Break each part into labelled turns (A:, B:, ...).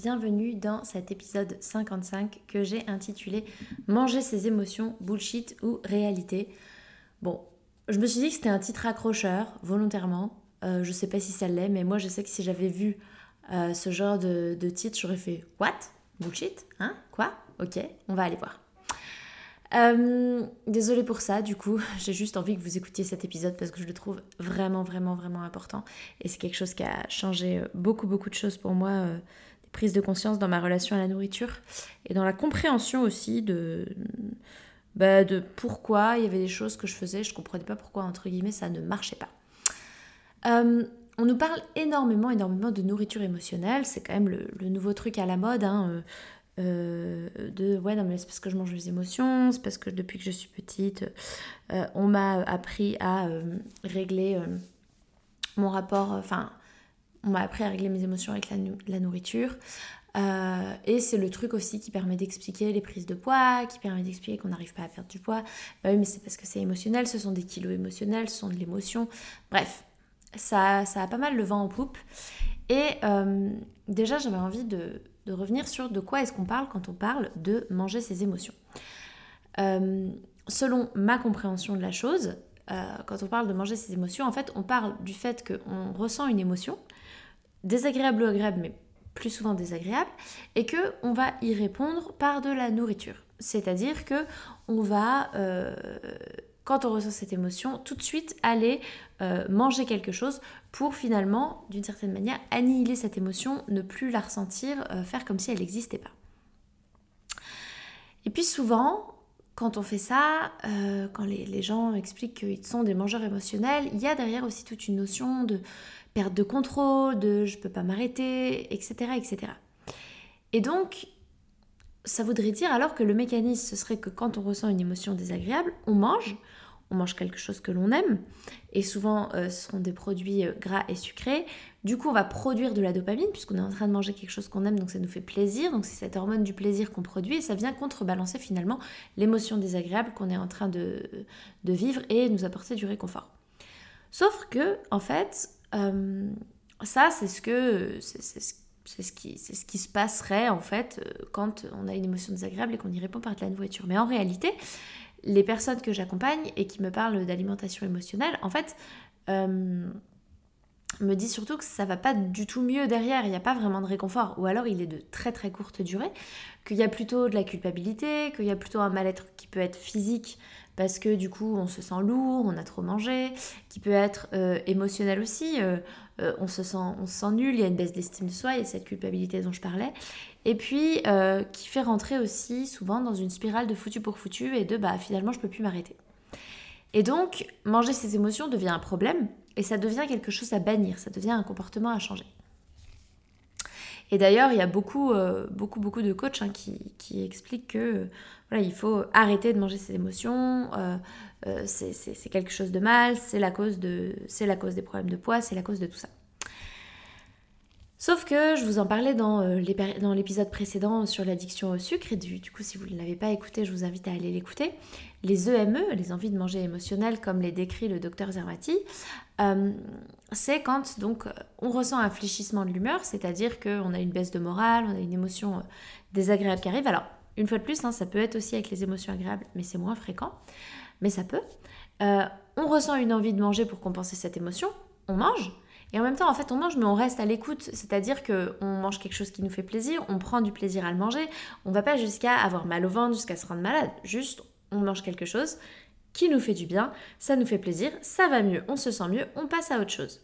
A: Bienvenue dans cet épisode 55 que j'ai intitulé Manger ses émotions, bullshit ou réalité. Bon, je me suis dit que c'était un titre accrocheur, volontairement. Euh, je sais pas si ça l'est, mais moi je sais que si j'avais vu euh, ce genre de, titre, j'aurais fait What? Bullshit? Hein? Quoi? Ok, on va aller voir. Euh, désolée pour ça, du coup, j'ai juste envie que vous écoutiez cet épisode parce que je le trouve vraiment, vraiment, vraiment important. Et c'est quelque chose qui a changé beaucoup, beaucoup de choses pour moi, euh, des prises de conscience dans ma relation à la nourriture et dans la compréhension aussi de, bah, de pourquoi il y avait des choses que je faisais, je comprenais pas pourquoi, entre guillemets, ça ne marchait pas. on nous parle énormément, énormément de nourriture émotionnelle, c'est quand même le, nouveau truc à la mode. Hein, euh, de ouais non mais c'est parce que je mange les émotions, c'est parce que depuis que je suis petite, euh, on m'a appris à euh, régler mon rapport, enfin on m'a appris à régler mes émotions avec la, nourriture. et c'est le truc aussi qui permet d'expliquer les prises de poids, qui permet d'expliquer qu'on n'arrive pas à perdre du poids. Bah oui, mais c'est parce que c'est émotionnel, ce sont des kilos émotionnels, ce sont de l'émotion. Bref, ça, ça a pas mal le vent en poupe. Et déjà, j'avais envie de, revenir sur de quoi est-ce qu'on parle quand on parle de manger ses émotions. Euh, selon ma compréhension de la chose, euh, quand on parle de manger ses émotions, en fait, on parle du fait qu'on ressent une émotion, désagréable ou agréable, mais plus souvent désagréable, et que on va y répondre par de la nourriture. C'est-à-dire que on va euh, quand on ressent cette émotion, tout de suite aller euh, manger quelque chose pour finalement, d'une certaine manière, annihiler cette émotion, ne plus la ressentir, euh, faire comme si elle n'existait pas. Et puis souvent, quand on fait ça, quand les, gens expliquent qu'ils sont des mangeurs émotionnels, il y a derrière aussi toute une notion de perte de contrôle, de je peux pas m'arrêter, etc., etc. Et donc, ça voudrait dire alors que le mécanisme, ce serait que quand on ressent une émotion désagréable, on mange, on mange quelque chose que l'on aime, et souvent euh, ce sont des produits euh, gras et sucrés. Du coup, on va produire de la dopamine puisqu'on est en train de manger quelque chose qu'on aime, donc ça nous fait plaisir. Donc c'est cette hormone du plaisir qu'on produit et ça vient contrebalancer finalement l'émotion désagréable qu'on est en train de, vivre et nous apporter du réconfort. Sauf que, en fait, euh, ça c'est ce que c'est ce qui, c'est ce qui se passerait en fait quand on a une émotion désagréable et qu'on y répond par de la nourriture. Mais en réalité, les personnes que j'accompagne et qui me parlent d'alimentation émotionnelle, en fait, euh, me disent surtout que ça va pas du tout mieux derrière, il n'y a pas vraiment de réconfort, ou alors il est de très très courte durée, qu'il y a plutôt de la culpabilité, qu'il y a plutôt un mal-être qui peut être physique parce que du coup on se sent lourd, on a trop mangé, qui peut être euh, émotionnel aussi, euh, on, se sent, on se sent nul, il y a une baisse d'estime de soi, il y a cette culpabilité dont je parlais, et puis euh, qui fait rentrer aussi souvent dans une spirale de foutu pour foutu et de bah finalement je peux plus m'arrêter. Et donc manger ses émotions devient un problème et ça devient quelque chose à bannir, ça devient un comportement à changer. Et d'ailleurs, il y a beaucoup, euh, beaucoup, beaucoup de coachs hein, qui, expliquent que voilà, il faut arrêter de manger ses émotions, euh, c'est quelque chose de mal, c'est la cause des problèmes de poids, c'est la cause de tout ça. Sauf que je vous en parlais dans, euh, l'épisode précédent sur l'addiction au sucre, et du, coup si vous ne l'avez pas écouté, je vous invite à aller l'écouter. Les EME, e, les envies de manger émotionnelles, comme les décrit le docteur Zermati, euh, c'est quand donc on ressent un fléchissement de l'humeur, c'est-à-dire qu'on a une baisse de morale, on a une émotion euh, désagréable qui arrive. Alors, une fois de plus, hein, ça peut être aussi avec les émotions agréables, mais c'est moins fréquent, mais ça peut. on ressent une envie de manger pour compenser cette émotion, on mange, Et en même temps, en fait, on mange, mais on reste à l'écoute. C'est-à-dire qu'on mange quelque chose qui nous fait plaisir, on prend du plaisir à le manger. On va pas jusqu'à avoir mal au ventre, jusqu'à se rendre malade. Juste, on mange quelque chose qui nous fait du bien, ça nous fait plaisir, ça va mieux, on se sent mieux, on passe à autre chose.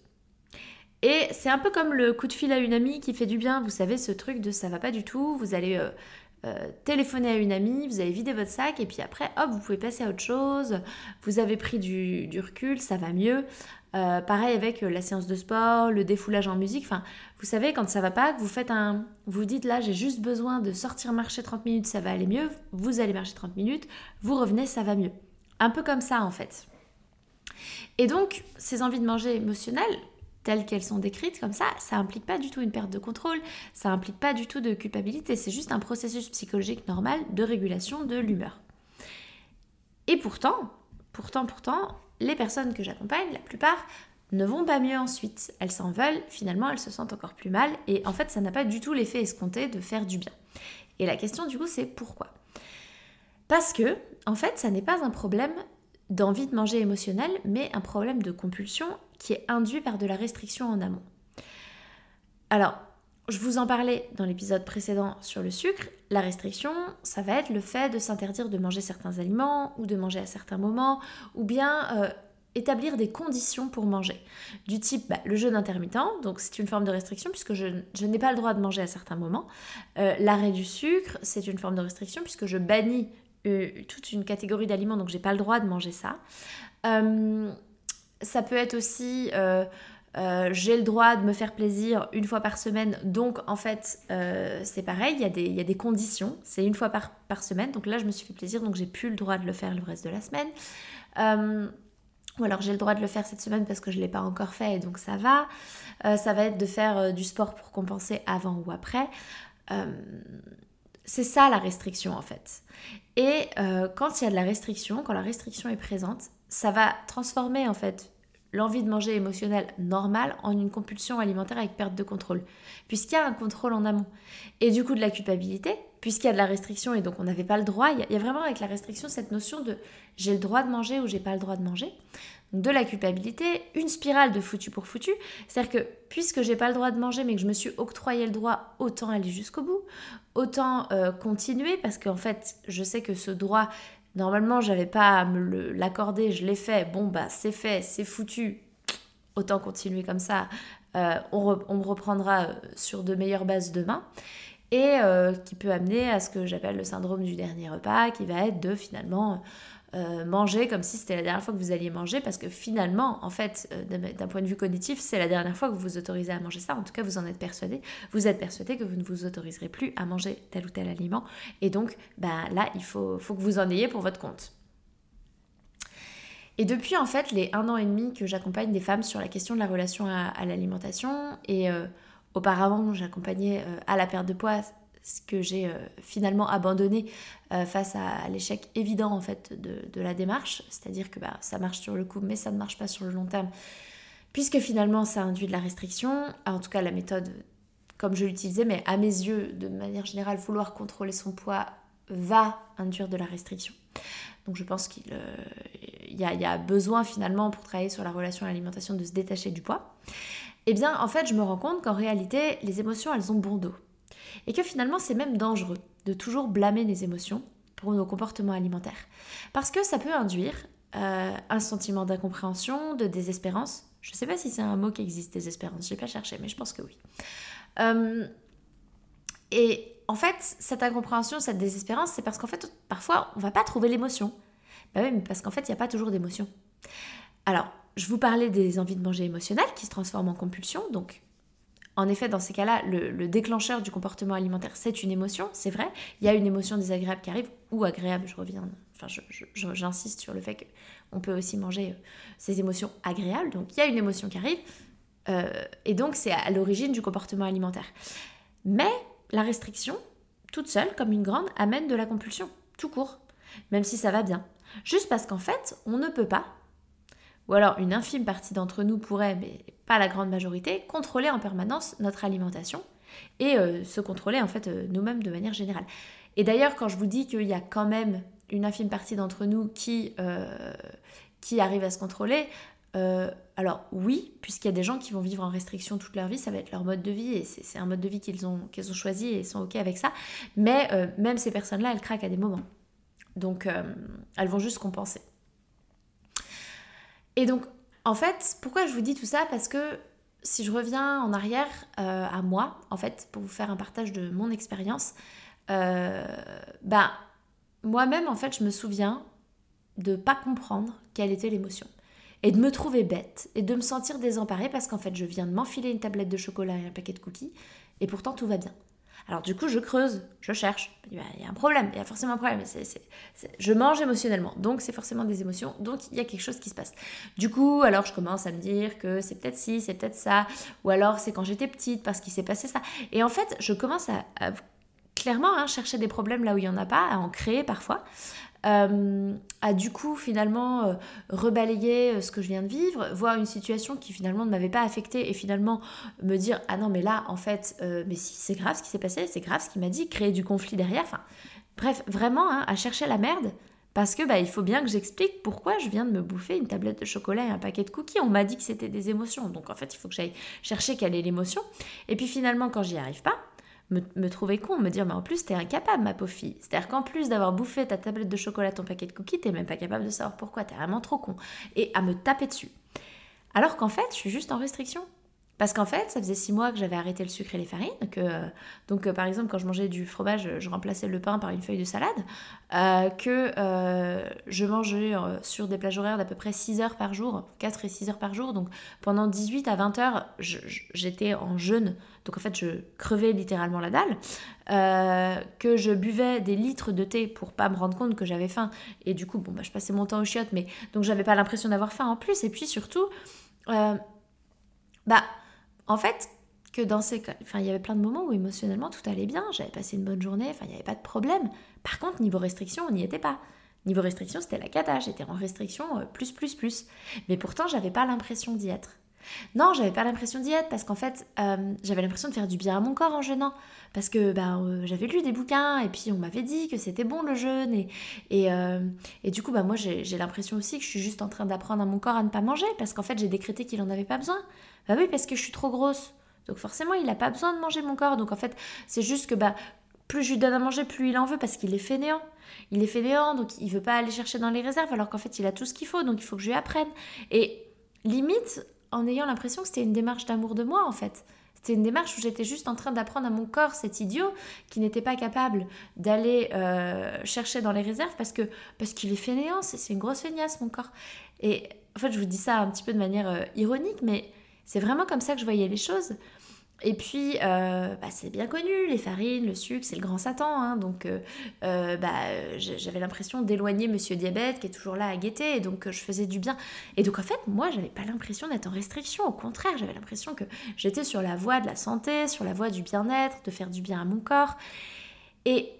A: Et c'est un peu comme le coup de fil à une amie qui fait du bien. Vous savez, ce truc de ça va pas du tout, vous allez euh, euh, téléphoner à une amie, vous allez vider votre sac et puis après, hop, vous pouvez passer à autre chose. Vous avez pris du, recul, ça va mieux. Euh, pareil avec la séance de sport, le défoulage en musique. Enfin, vous savez, quand ça va pas, vous faites un. Vous dites là, j'ai juste besoin de sortir marcher 30 minutes, ça va aller mieux. Vous allez marcher 30 minutes, vous revenez, ça va mieux. Un peu comme ça en fait. Et donc, ces envies de manger émotionnelles, telles qu'elles sont décrites comme ça, ça implique pas du tout une perte de contrôle, ça implique pas du tout de culpabilité, c'est juste un processus psychologique normal de régulation de l'humeur. Et pourtant, pourtant, pourtant, les personnes que j'accompagne, la plupart, ne vont pas mieux ensuite. Elles s'en veulent, finalement elles se sentent encore plus mal, et en fait ça n'a pas du tout l'effet escompté de faire du bien. Et la question du coup c'est pourquoi? Parce que, en fait, ça n'est pas un problème d'envie de manger émotionnelle, mais un problème de compulsion qui est induit par de la restriction en amont. Alors, je vous en parlais dans l'épisode précédent sur le sucre. La restriction, ça va être le fait de s'interdire de manger certains aliments ou de manger à certains moments, ou bien euh, établir des conditions pour manger. Du type bah, le jeûne intermittent, donc c'est une forme de restriction puisque je, n'ai pas le droit de manger à certains moments. Euh, l'arrêt du sucre, c'est une forme de restriction puisque je bannis euh, toute une catégorie d'aliments, donc j'ai pas le droit de manger ça. Ça peut être aussi euh, euh, j'ai le droit de me faire plaisir une fois par semaine, donc en fait euh, c'est pareil, il y, a des, conditions, c'est une fois par, semaine, donc là je me suis fait plaisir, donc j'ai plus le droit de le faire le reste de la semaine. ou alors j'ai le droit de le faire cette semaine parce que je ne l'ai pas encore fait et donc ça va. ça va être de faire du sport pour compenser avant ou après. c'est ça la restriction en fait. Et quand il y a de la restriction, quand la restriction est présente, ça va transformer en fait l'envie de manger émotionnelle normale en une compulsion alimentaire avec perte de contrôle, puisqu'il y a un contrôle en amont. Et du coup de la culpabilité, puisqu'il y a de la restriction et donc on n'avait pas le droit, il y, a, vraiment avec la restriction cette notion de j'ai le droit de manger ou j'ai pas le droit de manger. de la culpabilité, une spirale de foutu pour foutu, c'est-à-dire que puisque j'ai pas le droit de manger mais que je me suis octroyé le droit, autant aller jusqu'au bout, autant euh, continuer parce qu'en fait je sais que ce droit Normalement, j'avais pas à me l'accorder, je l'ai fait. Bon, bah, c'est fait, c'est foutu. Autant continuer comme ça. Euh, on, me reprendra euh, sur de meilleures bases demain. Et euh, qui peut amener à ce que j'appelle le syndrome du dernier repas, qui va être de finalement euh, manger comme si c'était la dernière fois que vous alliez manger, parce que finalement, en fait, euh, d'un point de vue cognitif, c'est la dernière fois que vous vous autorisez à manger ça. En tout cas, vous en êtes persuadé. Vous êtes persuadé que vous ne vous autoriserez plus à manger tel ou tel aliment. Et donc, ben, là, il faut, faut que vous en ayez pour votre compte. Et depuis en fait les un an et demi que j'accompagne des femmes sur la question de la relation à, l'alimentation, et euh, auparavant j'accompagnais à la perte de poids ce que j'ai euh, finalement abandonné euh, face à, l'échec évident en fait de, la démarche, c'est-à-dire que bah, ça marche sur le coup mais ça ne marche pas sur le long terme, puisque finalement ça induit de la restriction, en tout cas la méthode comme je l'utilisais, mais à mes yeux, de manière générale, vouloir contrôler son poids va induire de la restriction. Donc je pense qu'il euh, y, y, a besoin finalement pour travailler sur la relation à l'alimentation de se détacher du poids. Eh bien en fait je me rends compte qu'en réalité les émotions elles ont bon dos. Et que finalement, c'est même dangereux de toujours blâmer les émotions pour nos comportements alimentaires. Parce que ça peut induire euh, un sentiment d'incompréhension, de désespérance. Je ne sais pas si c'est un mot qui existe, désespérance, je n'ai pas cherché, mais je pense que oui. Euh, et en fait, cette incompréhension, cette désespérance, c'est parce qu'en fait, parfois, on va pas trouver l'émotion. Bah oui, parce qu'en fait, il n'y a pas toujours d'émotion. Alors, je vous parlais des envies de manger émotionnelles qui se transforment en compulsion, donc en effet, dans ces cas-là, le, déclencheur du comportement alimentaire, c'est une émotion, c'est vrai. Il y a une émotion désagréable qui arrive, ou agréable, je reviens, enfin, j'insiste sur le fait qu'on peut aussi manger euh, ces émotions agréables. Donc, il y a une émotion qui arrive, euh, et donc c'est à l'origine du comportement alimentaire. Mais la restriction, toute seule, comme une grande, amène de la compulsion, tout court, même si ça va bien. Juste parce qu'en fait, on ne peut pas ou alors une infime partie d'entre nous pourrait, mais pas la grande majorité, contrôler en permanence notre alimentation et euh, se contrôler en fait euh, nous-mêmes de manière générale. Et d'ailleurs, quand je vous dis qu'il y a quand même une infime partie d'entre nous qui, euh, qui arrive à se contrôler, alors oui, puisqu'il y a des gens qui vont vivre en restriction toute leur vie, ça va être leur mode de vie et c'est un mode de vie qu'ils ont, qu'ils ont choisi et sont ok avec ça. Mais même ces personnes-là, elles craquent à des moments. Donc elles vont juste compenser. Et donc en fait, pourquoi je vous dis tout ça? Parce que si je reviens en arrière euh, à moi, en fait, pour vous faire un partage de mon expérience, ben, moi-même, en fait, je me souviens de pas comprendre quelle était l'émotion. Et de me trouver bête et de me sentir désemparée parce qu'en fait, je viens de m'enfiler une tablette de chocolat et un paquet de cookies et pourtant tout va bien. Alors du coup, je creuse, je cherche. Il y a un problème, il y a forcément un problème. Je mange émotionnellement, donc c'est forcément des émotions, donc il y a quelque chose qui se passe. Du coup, alors je commence à me dire que c'est peut-être ci, c'est peut-être ça, ou alors c'est quand j'étais petite parce qu'il s'est passé ça. Et en fait, je commence à, clairement hein, chercher des problèmes là où il n'y en a pas, à en créer parfois. Euh, à du coup finalement euh, rebalayer euh, ce que je viens de vivre, voir une situation qui finalement ne m'avait pas affectée et finalement me dire ah non mais là en fait mais si c'est grave ce qui s'est passé, c'est grave ce qu'il m'a dit, créer du conflit derrière, enfin bref vraiment hein, à chercher la merde parce que bah, il faut bien que j'explique pourquoi je viens de me bouffer une tablette de chocolat et un paquet de cookies. On m'a dit que c'était des émotions. Donc en fait, il faut que j'aille chercher quelle est l'émotion. Et puis finalement, quand j'y arrive pas, me, trouver con, me dire mais en plus t'es incapable ma pauvre fille. C'est-à-dire qu'en plus d'avoir bouffé ta tablette de chocolat, ton paquet de cookies, t'es même pas capable de savoir pourquoi, t'es vraiment trop con. Et à me taper dessus. Alors qu'en fait, je suis juste en restriction. Parce qu'en fait, ça faisait six mois que j'avais arrêté le sucre et les farines. Que, donc, euh, par exemple, quand je mangeais du fromage, je remplaçais le pain par une feuille de salade. Euh, que euh, je mangeais sur des plages horaires d'à peu près 6 heures par jour, 4 et 6 heures par jour. Donc, pendant 18 à 20 heures, j'étais en jeûne. Donc, en fait, je crevais littéralement la dalle. que je buvais des litres de thé pour pas me rendre compte que j'avais faim. Et du coup, bon, bah, je passais mon temps au chiottes, mais donc j'avais pas l'impression d'avoir faim en plus. Et puis surtout, bah en fait, que dans ces enfin, il y avait plein de moments où émotionnellement tout allait bien, j'avais passé une bonne journée, enfin, il n'y avait pas de problème. Par contre, niveau restriction, on n'y était pas. Niveau restriction, c'était la cata, j'étais en restriction euh, plus, plus, plus. Mais pourtant, j'avais pas l'impression d'y être. Non, j'avais pas l'impression d'y être parce qu'en fait, euh, j'avais l'impression de faire du bien à mon corps en jeûnant. Parce que bah, euh, j'avais lu des bouquins et puis on m'avait dit que c'était bon le jeûne. Et, et, et du coup, bah, moi, j'ai l'impression aussi que je suis juste en train d'apprendre à mon corps à ne pas manger parce qu'en fait, j'ai décrété qu'il en avait pas besoin. Bah oui, parce que je suis trop grosse. Donc forcément, il n'a pas besoin de manger mon corps. Donc en fait, c'est juste que bah, plus je lui donne à manger, plus il en veut parce qu'il est fainéant. Il est fainéant, donc il veut pas aller chercher dans les réserves, alors qu'en fait, il a tout ce qu'il faut, donc il faut que je lui apprenne. Et limite, en ayant l'impression que c'était une démarche d'amour de moi, en fait. C'était une démarche où j'étais juste en train d'apprendre à mon corps, cet idiot, qui n'était pas capable d'aller euh, chercher dans les réserves parce que parce qu'il est fainéant, c'est une grosse feignasse, mon corps. Et en fait, je vous dis ça un petit peu de manière euh, ironique, mais c'est vraiment comme ça que je voyais les choses. Et puis, euh, bah, c'est bien connu, les farines, le sucre, c'est le grand Satan. Hein. donc, euh, euh, bah, j'avais l'impression d'éloigner Monsieur Diabète, qui est toujours là à guetter, et donc je faisais du bien. Et donc, en fait, moi, j'avais pas l'impression d'être en restriction. Au contraire, j'avais l'impression que j'étais sur la voie de la santé, sur la voie du bien-être, de faire du bien à mon corps. Et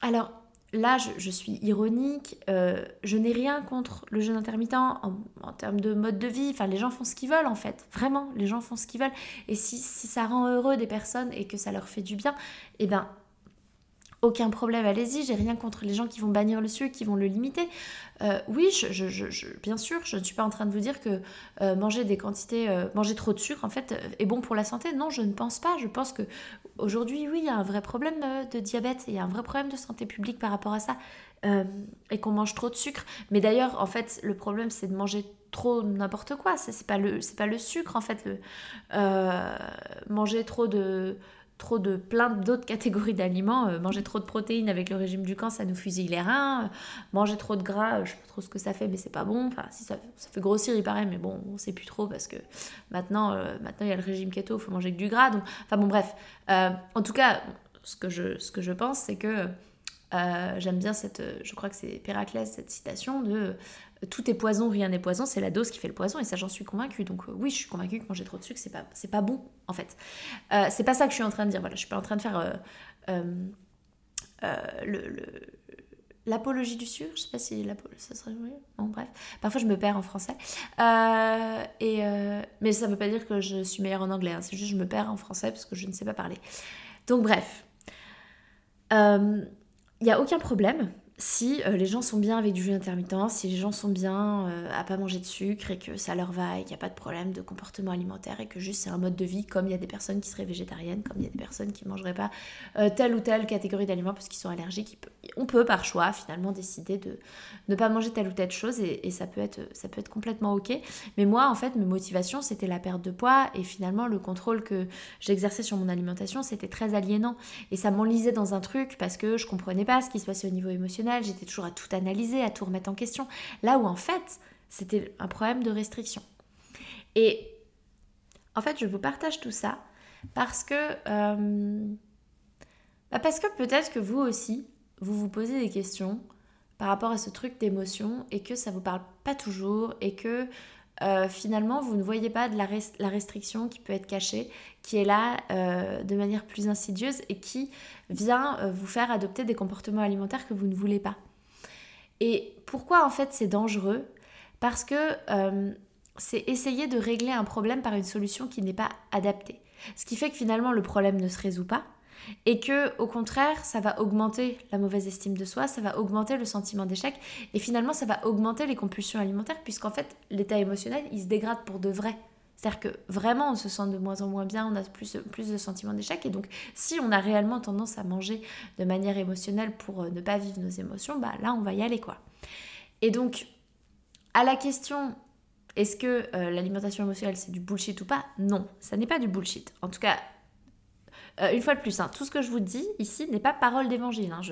A: alors, là, je, suis ironique, euh, je n'ai rien contre le jeûne intermittent en, termes de mode de vie. Enfin, les gens font ce qu'ils veulent en fait, vraiment, les gens font ce qu'ils veulent. Et si, si, ça rend heureux des personnes et que ça leur fait du bien, eh ben, aucun problème, allez-y, j'ai rien contre les gens qui vont bannir le sucre, qui vont le limiter. Euh, oui, je, bien sûr, je ne suis pas en train de vous dire que euh, manger des quantités, euh, manger trop de sucre, en fait, est bon pour la santé. Non, je ne pense pas. Je pense que aujourd'hui, oui, il y a un vrai problème de diabète, il y a un vrai problème de santé publique par rapport à ça, et qu'on mange trop de sucre. Mais d'ailleurs, en fait, le problème, c'est de manger trop n'importe quoi. C'est pas le, c'est pas le sucre, en fait. Le, manger trop de trop de plein d'autres catégories d'aliments. Euh, manger trop de protéines avec le régime du camp, ça nous fusille les reins. Euh, manger trop de gras, euh, je sais pas trop ce que ça fait, mais c'est pas bon. Enfin, si ça, fait grossir, il paraît, mais bon, on sait plus trop parce que maintenant, maintenant il y a le régime keto, il faut manger que du gras. Enfin bon, bref. en tout cas, ce que je, ce que je pense, c'est que j'aime bien cette, je crois que c'est Péraclès, cette citation de tout est poison, rien n'est poison, c'est la dose qui fait le poison, et ça j'en suis convaincue. Donc euh, oui, je suis convaincue que manger trop de sucre, c'est pas, c'est pas bon, en fait. Euh, c'est pas ça que je suis en train de dire, voilà, je suis pas en train de faire euh, le, l'apologie du sucre, je sais pas si ça serait bon, bref. Parfois je me perds en français. et, mais ça veut pas dire que je suis meilleure en anglais, hein. c'est juste que je me perds en français parce que je ne sais pas parler. Donc bref. Il n'y a aucun problème si euh, les gens sont bien avec du jeûne intermittent, si les gens sont bien euh, à pas manger de sucre et que ça leur va et qu'il n'y a pas de problème de comportement alimentaire et que juste c'est un mode de vie comme il y a des personnes qui seraient végétariennes, comme il y a des personnes qui ne mangeraient pas euh, telle ou telle catégorie d'aliments parce qu'ils sont allergiques, on peut par choix finalement décider de ne pas manger telle ou telle chose et, ça, peut être, ça peut être complètement ok. Mais moi en fait mes motivations c'était la perte de poids et finalement le contrôle que j'exerçais sur mon alimentation c'était très aliénant et ça m'enlisait dans un truc parce que je comprenais pas ce qui se passait au niveau émotionnel j'étais toujours à tout analyser, à tout remettre en question. Là où en fait, c'était un problème de restriction. Et en fait, je vous partage tout ça parce que, euh, bah parce que peut-être que vous aussi, vous vous posez des questions par rapport à ce truc d'émotion et que ça vous parle pas toujours et que euh, finalement vous ne voyez pas la, restriction qui peut être cachée, qui est là euh, de manière plus insidieuse et qui vient euh, vous faire adopter des comportements alimentaires que vous ne voulez pas. Et pourquoi en fait c'est dangereux? Parce que c'est essayer de régler un problème par une solution qui n'est pas adaptée. Ce qui fait que finalement le problème ne se résout pas et que au contraire ça va augmenter la mauvaise estime de soi, ça va augmenter le sentiment d'échec et finalement ça va augmenter les compulsions alimentaires puisqu'en fait l'état émotionnel il se dégrade pour de vrai. C'est-à-dire que vraiment on se sent de moins en moins bien, on a plus, de sentiments d'échec et donc si on a réellement tendance à manger de manière émotionnelle pour euh, ne pas vivre nos émotions, bah là on va y aller quoi. Et donc à la question est-ce que euh, l'alimentation émotionnelle c'est du bullshit ou pas? Non, ça n'est pas du bullshit. En tout cas, euh, une fois de plus, hein, tout ce que je vous dis ici n'est pas parole d'évangile. Hein.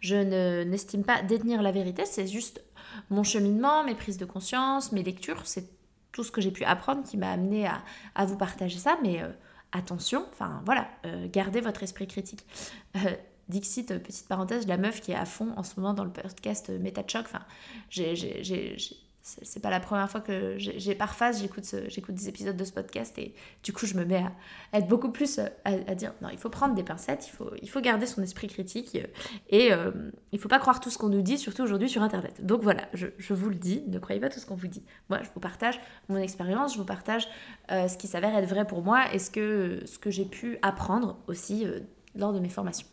A: Je, n'estime pas détenir la vérité, c'est juste mon cheminement, mes prises de conscience, mes lectures, c'est tout ce que j'ai pu apprendre qui m'a amené à, vous partager ça. Mais euh, attention, enfin voilà, euh, gardez votre esprit critique. Dixit, petite parenthèse, la meuf qui est à fond en ce moment dans le podcast MetaChoc, enfin, j'ai c'est pas la première fois que j'ai par phase j'écoute des épisodes de ce podcast et du coup je me mets à, être beaucoup plus euh, à, dire non il faut prendre des pincettes il faut il faut garder son esprit critique euh, et euh, il faut pas croire tout ce qu'on nous dit surtout aujourd'hui sur internet. Donc voilà je, je, vous le dis ne croyez pas tout ce qu'on vous dit. Moi je vous partage mon expérience je vous partage ce qui s'avère être vrai pour moi et ce que ce que j'ai pu apprendre aussi lors de mes formations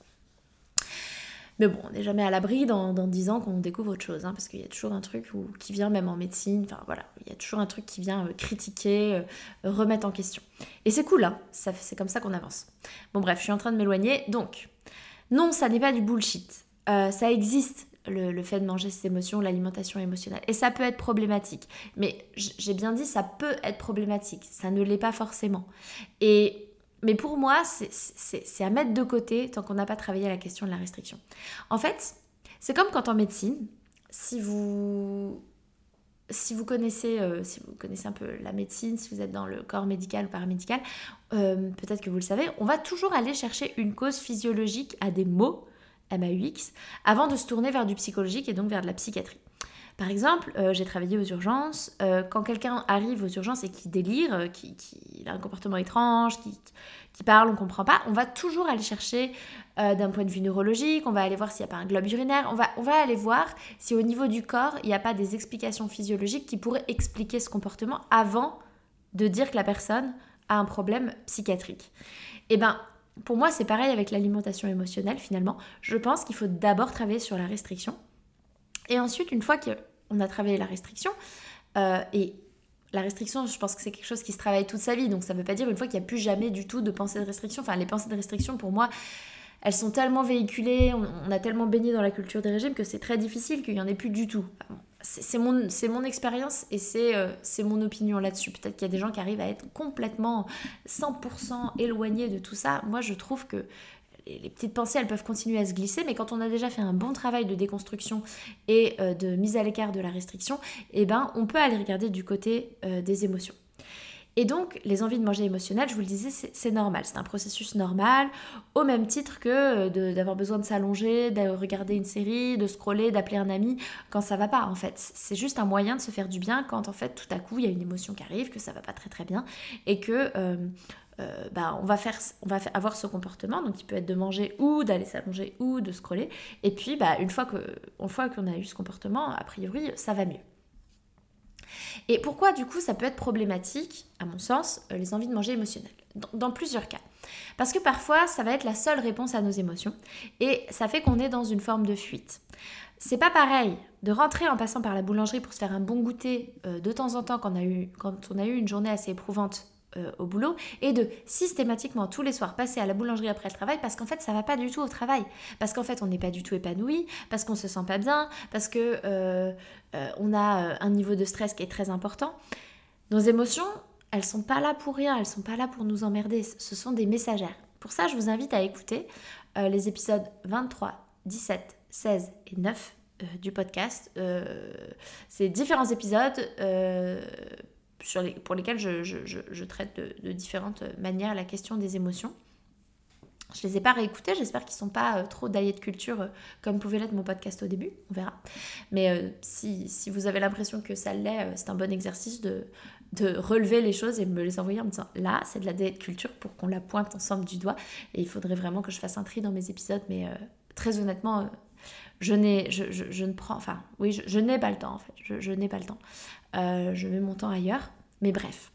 A: mais bon, on n'est jamais à l'abri dans, dans 10 ans qu'on découvre autre chose, hein, parce qu'il y a toujours un truc qui vient même en médecine, enfin voilà, il y a toujours un truc qui vient euh, critiquer, euh, remettre en question. Et c'est cool, hein, c'est comme ça qu'on avance. Bon bref, je suis en train de m'éloigner, donc, non, ça n'est pas du bullshit. Euh, ça existe, le, fait de manger ses émotions, l'alimentation émotionnelle. Et ça peut être problématique. Mais j'ai bien dit, ça peut être problématique. Ça ne l'est pas forcément. Et mais pour moi, c'est à mettre de côté tant qu'on n'a pas travaillé la question de la restriction. En fait, c'est comme quand en médecine, si vous, euh, connaissez un peu la médecine, si vous êtes dans le corps médical ou paramédical, euh, peut-être que vous le savez, on va toujours aller chercher une cause physiologique à des mots, MAUX, avant de se tourner vers du psychologique et donc vers de la psychiatrie. Par exemple, euh, j'ai travaillé aux urgences. Euh, quand quelqu'un arrive aux urgences et qui délire, euh, qui, a un comportement étrange, qui, parle, on ne comprend pas, on va toujours aller chercher d'un point de vue neurologique, on va aller voir s'il n'y a pas un globe urinaire, on va, on va aller voir si au niveau du corps, il n'y a pas des explications physiologiques qui pourraient expliquer ce comportement avant de dire que la personne a un problème psychiatrique. Eh bien, pour moi, c'est pareil avec l'alimentation émotionnelle finalement. Je pense qu'il faut d'abord travailler sur la restriction et ensuite, une fois qu'on a travaillé la restriction, euh, et la restriction, je pense que c'est quelque chose qui se travaille toute sa vie, donc ça ne veut pas dire une fois qu'il n'y a plus jamais du tout de pensée de restriction. Enfin, les pensées de restriction, pour moi, elles sont tellement véhiculées, on, a tellement baigné dans la culture des régimes que c'est très difficile qu'il n'y en ait plus du tout. C'est mon, expérience et euh, c'est mon opinion là-dessus. Peut-être qu'il y a des gens qui arrivent à être complètement 100% éloignés de tout ça. Moi, je trouve que les petites pensées, elles peuvent continuer à se glisser, mais quand on a déjà fait un bon travail de déconstruction et euh, de mise à l'écart de la restriction, eh ben, on peut aller regarder du côté euh, des émotions. Et donc, les envies de manger émotionnelles, je vous le disais, c'est normal, c'est un processus normal, au même titre que euh, d'avoir besoin de s'allonger, de regarder une série, de scroller, d'appeler un ami quand ça va pas, en fait. C'est juste un moyen de se faire du bien quand, en fait, tout à coup, il y a une émotion qui arrive, que ça va pas très très bien, et que bah, on, va faire, avoir ce comportement, donc il peut être de manger ou d'aller s'allonger ou de scroller. Et puis, bah, une fois qu'on a eu ce comportement, a priori, ça va mieux. Et pourquoi, du coup, ça peut être problématique, à mon sens, euh, les envies de manger émotionnelles? Dans, plusieurs cas. Parce que parfois, ça va être la seule réponse à nos émotions et ça fait qu'on est dans une forme de fuite. C'est pas pareil de rentrer en passant par la boulangerie pour se faire un bon goûter euh, de temps en temps quand on a eu une journée assez éprouvante euh, au boulot et de systématiquement tous les soirs passer à la boulangerie après le travail parce qu'en fait ça va pas du tout au travail. Parce qu'en fait on n'est pas du tout épanoui parce qu'on se sent pas bien parce que euh, on a un niveau de stress qui est très important. Nos émotions elles sont pas là pour rien elles sont pas là pour nous emmerder. Ce sont des messagères. Pour ça je vous invite à écouter les épisodes 23 17 16 et 9 euh, du podcast. Euh, c'est différents épisodes euh, pour lesquels je, traite de, différentes manières la question des émotions. Je les ai pas réécoutés, j'espère qu'ils sont pas trop daillés de culture comme pouvait l'être mon podcast au début, on verra. Mais si, si, vous avez l'impression que ça l'est, c'est un bon exercice de, relever les choses et me les envoyer en me disant là, c'est de la de culture pour qu'on la pointe ensemble du doigt. Et il faudrait vraiment que je fasse un tri dans mes épisodes, mais très honnêtement, je n'ai, je, je, ne prends, enfin, oui, je, n'ai pas le temps en fait, je, n'ai pas le temps. Euh, je mets mon temps ailleurs, mais bref.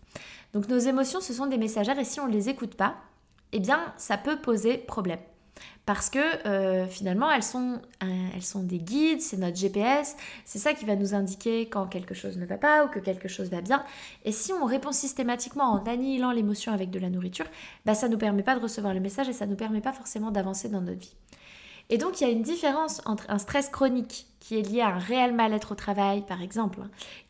A: Donc nos émotions, ce sont des messagères et si on ne les écoute pas, eh bien, ça peut poser problème. Parce que euh, finalement, elles sont, elles sont des guides, c'est notre GPS, c'est ça qui va nous indiquer quand quelque chose ne va pas ou que quelque chose va bien. Et si on répond systématiquement en annihilant l'émotion avec de la nourriture, bah, ça ne nous permet pas de recevoir le message et ça ne nous permet pas forcément d'avancer dans notre vie. Et donc, il y a une différence entre un stress chronique qui est lié à un réel mal-être au travail, par exemple,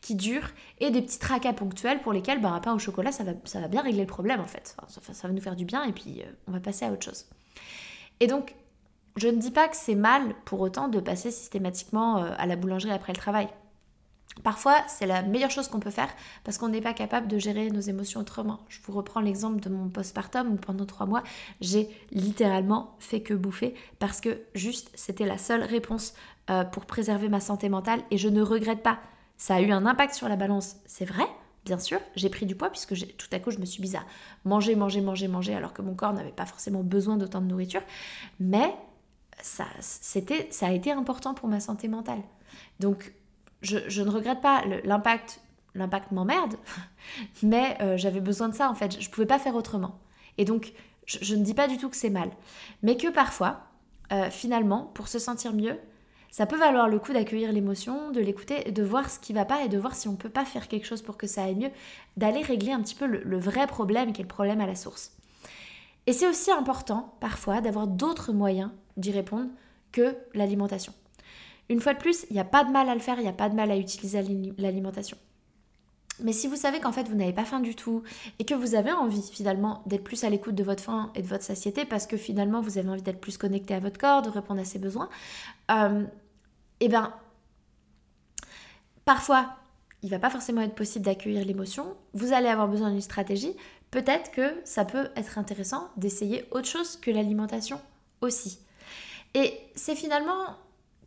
A: qui dure, et des petits tracas ponctuels pour lesquels bah, un pain au chocolat, ça va, ça va bien régler le problème, en fait. ça, va nous faire du bien, et puis euh, on va passer à autre chose. Et donc, je ne dis pas que c'est mal pour autant de passer systématiquement euh, à la boulangerie après le travail. Parfois, c'est la meilleure chose qu'on peut faire parce qu'on n'est pas capable de gérer nos émotions autrement. Je vous reprends l'exemple de mon postpartum où pendant trois mois, j'ai littéralement fait que bouffer parce que juste c'était la seule réponse euh, pour préserver ma santé mentale et je ne regrette pas. Ça a eu un impact sur la balance, c'est vrai, bien sûr. J'ai pris du poids puisque tout à coup je me suis mise à manger, manger, manger, manger alors que mon corps n'avait pas forcément besoin d'autant de nourriture. Mais ça, ça a été important pour ma santé mentale. Donc je, ne regrette pas l'impact. L'impact m'emmerde, mais euh, j'avais besoin de ça en fait. Je ne pouvais pas faire autrement. Et donc, je, ne dis pas du tout que c'est mal, mais que parfois, euh, finalement, pour se sentir mieux, ça peut valoir le coup d'accueillir l'émotion, de l'écouter, de voir ce qui va pas et de voir si on peut pas faire quelque chose pour que ça aille mieux, d'aller régler un petit peu le, le vrai problème qui est le problème à la source. Et c'est aussi important parfois d'avoir d'autres moyens d'y répondre que l'alimentation. Une fois de plus, il n'y a pas de mal à le faire, il n'y a pas de mal à utiliser l'alimentation. Mais si vous savez qu'en fait vous n'avez pas faim du tout et que vous avez envie finalement d'être plus à l'écoute de votre faim et de votre satiété parce que finalement vous avez envie d'être plus connecté à votre corps, de répondre à ses besoins, euh, eh bien parfois il va pas forcément être possible d'accueillir l'émotion, vous allez avoir besoin d'une stratégie, peut-être que ça peut être intéressant d'essayer autre chose que l'alimentation aussi. Et c'est finalement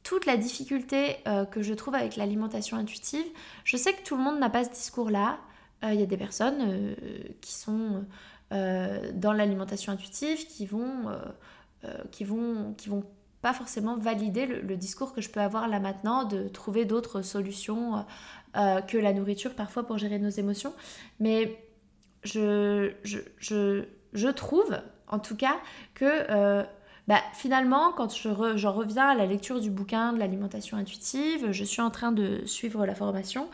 A: toute la difficulté euh, que je trouve avec l'alimentation intuitive. Je sais que tout le monde n'a pas ce discours-là. Euh, il y a des personnes euh, qui sont dans l'alimentation intuitive qui vont, qui vont, qui vont pas forcément valider le, discours que je peux avoir là maintenant de trouver d'autres solutions que la nourriture parfois pour gérer nos émotions. Mais je, je, je, je trouve en tout cas que bah, finalement, quand je j'en reviens à la lecture du bouquin de l'alimentation intuitive, je suis en train de suivre la formation.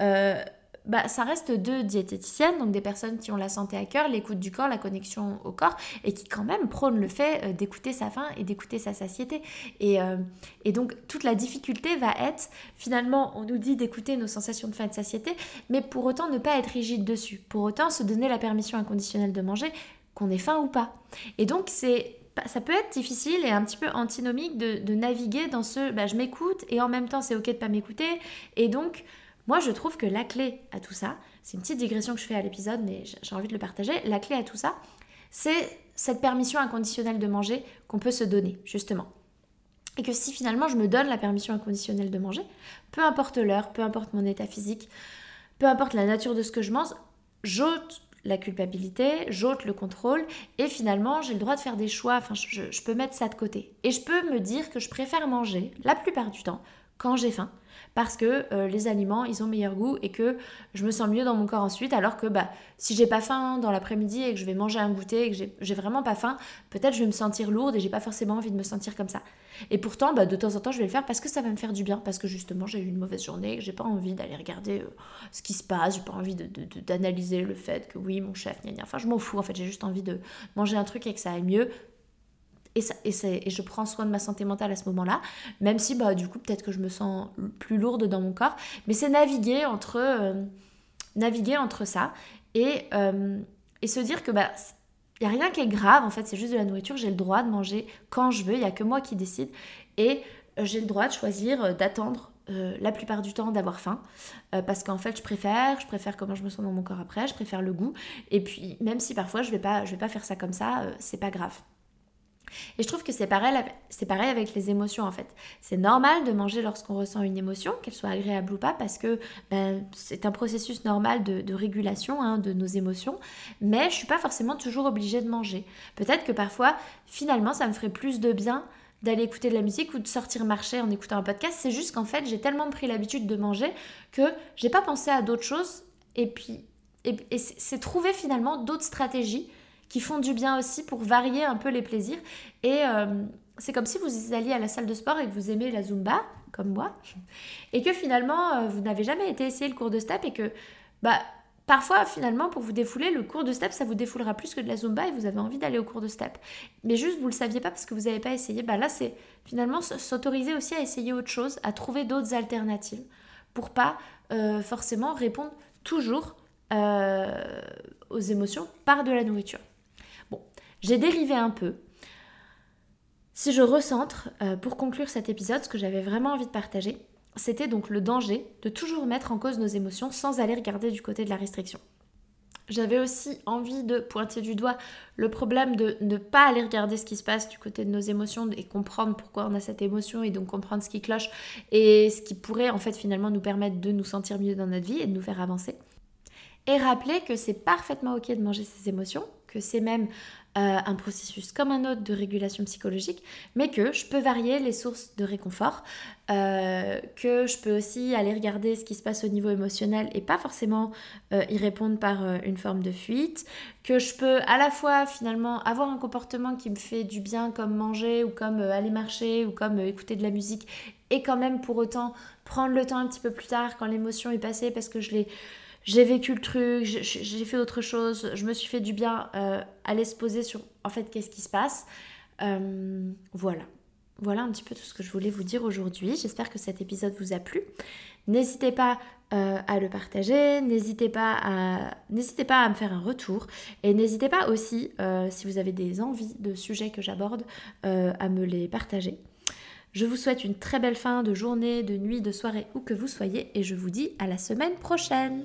A: Euh, bah, ça reste deux diététiciennes, donc des personnes qui ont la santé à cœur, l'écoute du corps, la connexion au corps, et qui quand même prônent le fait euh, d'écouter sa faim et d'écouter sa satiété. Et, euh, et, donc toute la difficulté va être, finalement, on nous dit d'écouter nos sensations de faim et de satiété, mais pour autant ne pas être rigide dessus, pour autant se donner la permission inconditionnelle de manger, qu'on ait faim ou pas. Et donc c'est ça peut être difficile et un petit peu antinomique de, naviguer dans ce bah, je m'écoute et en même temps c'est ok de pas m'écouter. Et donc, moi je trouve que la clé à tout ça, c'est une petite digression que je fais à l'épisode, mais j'ai envie de le partager. La clé à tout ça, c'est cette permission inconditionnelle de manger qu'on peut se donner, justement. Et que si finalement je me donne la permission inconditionnelle de manger, peu importe l'heure, peu importe mon état physique, peu importe la nature de ce que je mange, j'ôte la culpabilité, j'ôte le contrôle et finalement j'ai le droit de faire des choix, enfin je, peux mettre ça de côté. Et je peux me dire que je préfère manger la plupart du temps quand j'ai faim parce que euh, les aliments, ils ont meilleur goût et que je me sens mieux dans mon corps ensuite. Alors que bah, si j'ai pas faim dans l'après-midi et que je vais manger un goûter et que j'ai vraiment pas faim, peut-être je vais me sentir lourde et j'ai pas forcément envie de me sentir comme ça. Et pourtant, bah, de temps en temps, je vais le faire parce que ça va me faire du bien, parce que justement, j'ai eu une mauvaise journée, que j'ai pas envie d'aller regarder euh, ce qui se passe, j'ai pas envie d'analyser le fait que oui, mon chef, gna, gna. enfin, je m'en fous, en fait, j'ai juste envie de manger un truc et que ça aille mieux et, je prends soin de ma santé mentale à ce moment-là, même si bah, du coup peut-être que je me sens plus lourde dans mon corps, mais c'est naviguer entre, euh, naviguer entre ça et, euh, se dire que bah, il n'y a rien qui est grave, en fait, c'est juste de la nourriture, j'ai le droit de manger quand je veux, il n'y a que moi qui décide, et euh, j'ai le droit de choisir d'attendre la plupart du temps d'avoir faim, parce qu'en fait je préfère, je préfère comment je me sens dans mon corps après, je préfère le goût, et puis même si parfois je vais pas, je vais pas faire ça comme ça, c'est pas grave. Et je trouve que c'est pareil, c'est pareil avec les émotions en fait. C'est normal de manger lorsqu'on ressent une émotion, qu'elle soit agréable ou pas, parce que ben, c'est un processus normal de, régulation hein, de nos émotions. Mais je suis pas forcément toujours obligée de manger. Peut-être que parfois, finalement, ça me ferait plus de bien d'aller écouter de la musique ou de sortir marcher en écoutant un podcast. C'est juste qu'en fait, j'ai tellement pris l'habitude de manger que j'ai pas pensé à d'autres choses. Et puis, et c'est trouver finalement d'autres stratégies qui font du bien aussi pour varier un peu les plaisirs. Et euh, c'est comme si vous alliez à la salle de sport et que vous aimez la Zumba, comme moi, et que finalement euh, vous n'avez jamais été essayer le cours de step et que bah, parfois finalement pour vous défouler, le cours de step ça vous défoulera plus que de la Zumba et vous avez envie d'aller au cours de step. Mais juste vous le saviez pas parce que vous n'avez pas essayé. Bah là c'est finalement s'autoriser aussi à essayer autre chose, à trouver d'autres alternatives pour pas euh, forcément répondre toujours aux émotions par de la nourriture. J'ai dérivé un peu. Si je recentre, euh, pour conclure cet épisode, ce que j'avais vraiment envie de partager, c'était donc le danger de toujours mettre en cause nos émotions sans aller regarder du côté de la restriction. J'avais aussi envie de pointer du doigt le problème de ne pas aller regarder ce qui se passe du côté de nos émotions et comprendre pourquoi on a cette émotion et donc comprendre ce qui cloche et ce qui pourrait en fait finalement nous permettre de nous sentir mieux dans notre vie et de nous faire avancer. Et rappeler que c'est parfaitement ok de manger ses émotions, que c'est même euh, un processus comme un autre de régulation psychologique, mais que je peux varier les sources de réconfort, euh, que je peux aussi aller regarder ce qui se passe au niveau émotionnel et pas forcément euh, y répondre par une forme de fuite, que je peux à la fois finalement avoir un comportement qui me fait du bien comme manger ou comme aller marcher ou comme écouter de la musique et quand même pour autant prendre le temps un petit peu plus tard quand l'émotion est passée parce que je l'ai j'ai vécu le truc, j'ai fait autre chose, je me suis fait du bien, euh, aller se poser sur en fait qu'est-ce qui se passe. Euh, voilà. Voilà un petit peu tout ce que je voulais vous dire aujourd'hui. J'espère que cet épisode vous a plu. N'hésitez pas euh, à le partager, n'hésitez pas, n'hésitez pas à me faire un retour et n'hésitez pas aussi, si vous avez des envies de sujets que j'aborde, à me les partager. Je vous souhaite une très belle fin de journée, de nuit, de soirée, où que vous soyez et je vous dis à la semaine prochaine.